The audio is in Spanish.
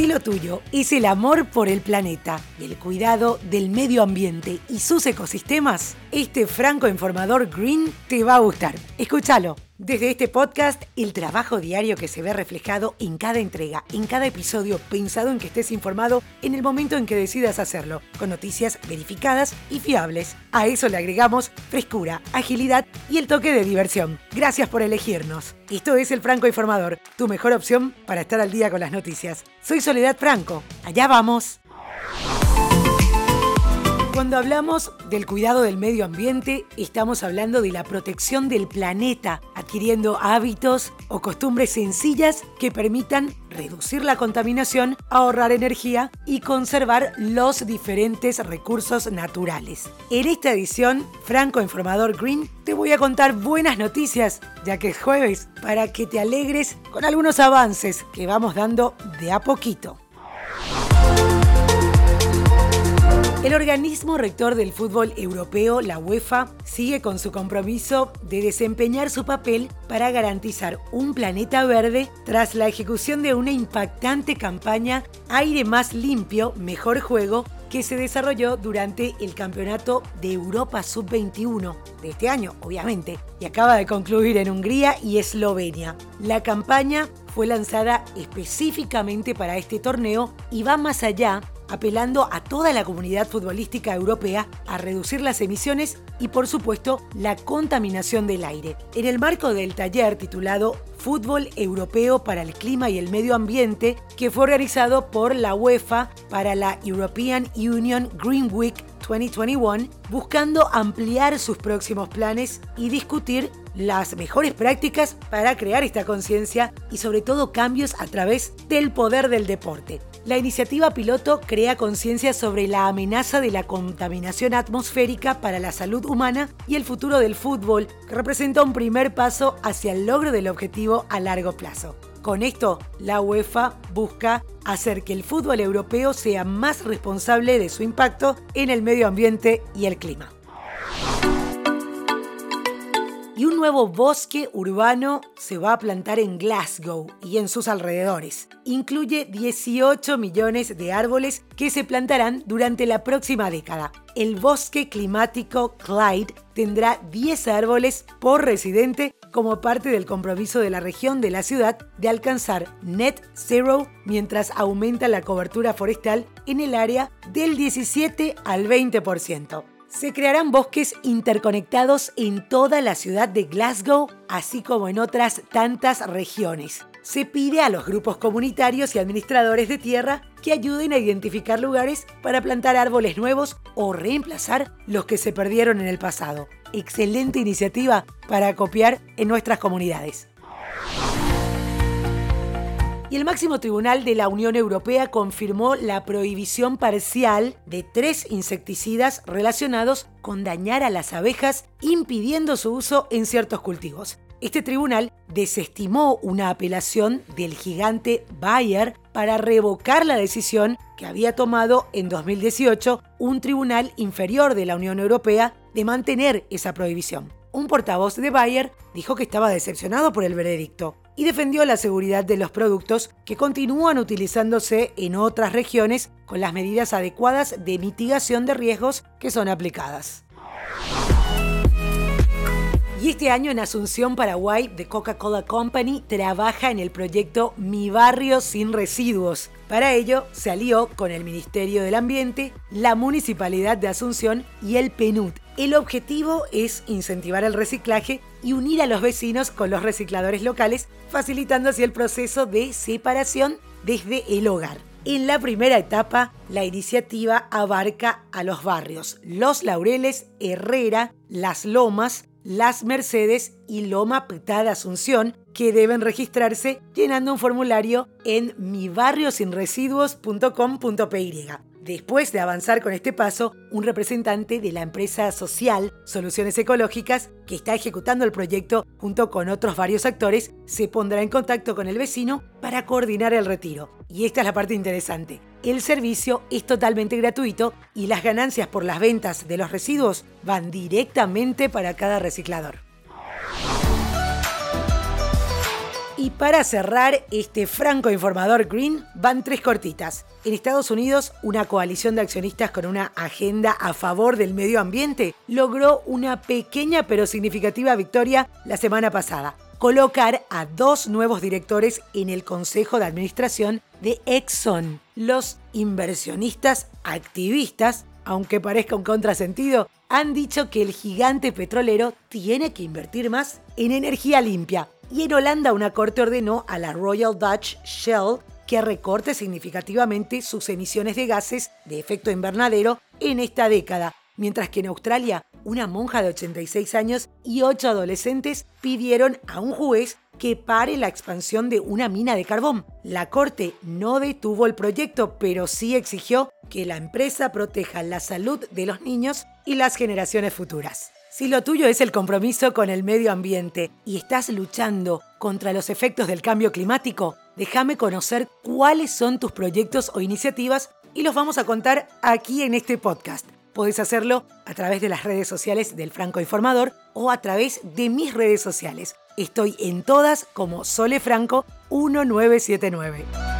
Si lo tuyo es el amor por el planeta, el cuidado del medio ambiente y sus ecosistemas, este franco informador Green te va a gustar. Escúchalo. Desde este podcast, el trabajo diario que se ve reflejado en cada entrega, en cada episodio, pensado en que estés informado en el momento en que decidas hacerlo, con noticias verificadas y fiables. A eso le agregamos frescura, agilidad y el toque de diversión. Gracias por elegirnos. Esto es El Franco Informador, tu mejor opción para estar al día con las noticias. Soy Soledad Franco. Allá vamos. Cuando hablamos del cuidado del medio ambiente, estamos hablando de la protección del planeta, adquiriendo hábitos o costumbres sencillas que permitan reducir la contaminación, ahorrar energía y conservar los diferentes recursos naturales. En esta edición, Franco Informador Green, te voy a contar buenas noticias, ya que es jueves, para que te alegres con algunos avances que vamos dando de a poquito. El organismo rector del fútbol europeo, la UEFA, sigue con su compromiso de desempeñar su papel para garantizar un planeta verde tras la ejecución de una impactante campaña Aire más limpio, mejor juego que se desarrolló durante el Campeonato de Europa Sub-21 de este año, obviamente, y acaba de concluir en Hungría y Eslovenia. La campaña fue lanzada específicamente para este torneo y va más allá apelando a toda la comunidad futbolística europea a reducir las emisiones y por supuesto la contaminación del aire. En el marco del taller titulado Fútbol Europeo para el Clima y el Medio Ambiente, que fue organizado por la UEFA para la European Union Green Week 2021, buscando ampliar sus próximos planes y discutir las mejores prácticas para crear esta conciencia y sobre todo cambios a través del poder del deporte. La iniciativa piloto crea conciencia sobre la amenaza de la contaminación atmosférica para la salud humana y el futuro del fútbol, que representa un primer paso hacia el logro del objetivo a largo plazo. Con esto, la UEFA busca hacer que el fútbol europeo sea más responsable de su impacto en el medio ambiente y el clima y un nuevo bosque urbano se va a plantar en Glasgow y en sus alrededores. Incluye 18 millones de árboles que se plantarán durante la próxima década. El bosque climático Clyde tendrá 10 árboles por residente como parte del compromiso de la región de la ciudad de alcanzar net zero mientras aumenta la cobertura forestal en el área del 17 al 20%. Se crearán bosques interconectados en toda la ciudad de Glasgow, así como en otras tantas regiones. Se pide a los grupos comunitarios y administradores de tierra que ayuden a identificar lugares para plantar árboles nuevos o reemplazar los que se perdieron en el pasado. Excelente iniciativa para copiar en nuestras comunidades y el máximo tribunal de la Unión Europea confirmó la prohibición parcial de tres insecticidas relacionados con dañar a las abejas, impidiendo su uso en ciertos cultivos. Este tribunal desestimó una apelación del gigante Bayer para revocar la decisión que había tomado en 2018 un tribunal inferior de la Unión Europea de mantener esa prohibición. Un portavoz de Bayer dijo que estaba decepcionado por el veredicto y defendió la seguridad de los productos que continúan utilizándose en otras regiones con las medidas adecuadas de mitigación de riesgos que son aplicadas. Y este año en Asunción, Paraguay, The Coca-Cola Company trabaja en el proyecto Mi Barrio Sin Residuos. Para ello, se alió con el Ministerio del Ambiente, la Municipalidad de Asunción y el PNUD. El objetivo es incentivar el reciclaje y unir a los vecinos con los recicladores locales, facilitando así el proceso de separación desde el hogar. En la primera etapa, la iniciativa abarca a los barrios Los Laureles, Herrera, Las Lomas, las Mercedes y Loma Petada Asunción, que deben registrarse llenando un formulario en mibarriosinresiduos.com.py. Después de avanzar con este paso, un representante de la empresa social Soluciones Ecológicas, que está ejecutando el proyecto junto con otros varios actores, se pondrá en contacto con el vecino para coordinar el retiro. Y esta es la parte interesante. El servicio es totalmente gratuito y las ganancias por las ventas de los residuos van directamente para cada reciclador. Y para cerrar este franco informador Green, van tres cortitas. En Estados Unidos, una coalición de accionistas con una agenda a favor del medio ambiente logró una pequeña pero significativa victoria la semana pasada. Colocar a dos nuevos directores en el Consejo de Administración de Exxon. Los inversionistas activistas, aunque parezca un contrasentido, han dicho que el gigante petrolero tiene que invertir más en energía limpia y en Holanda una corte ordenó a la Royal Dutch Shell que recorte significativamente sus emisiones de gases de efecto invernadero en esta década, mientras que en Australia una monja de 86 años y ocho adolescentes pidieron a un juez que pare la expansión de una mina de carbón. La Corte no detuvo el proyecto, pero sí exigió que la empresa proteja la salud de los niños y las generaciones futuras. Si lo tuyo es el compromiso con el medio ambiente y estás luchando contra los efectos del cambio climático, déjame conocer cuáles son tus proyectos o iniciativas y los vamos a contar aquí en este podcast. Puedes hacerlo a través de las redes sociales del Franco Informador o a través de mis redes sociales. Estoy en todas como Sole Franco 1979.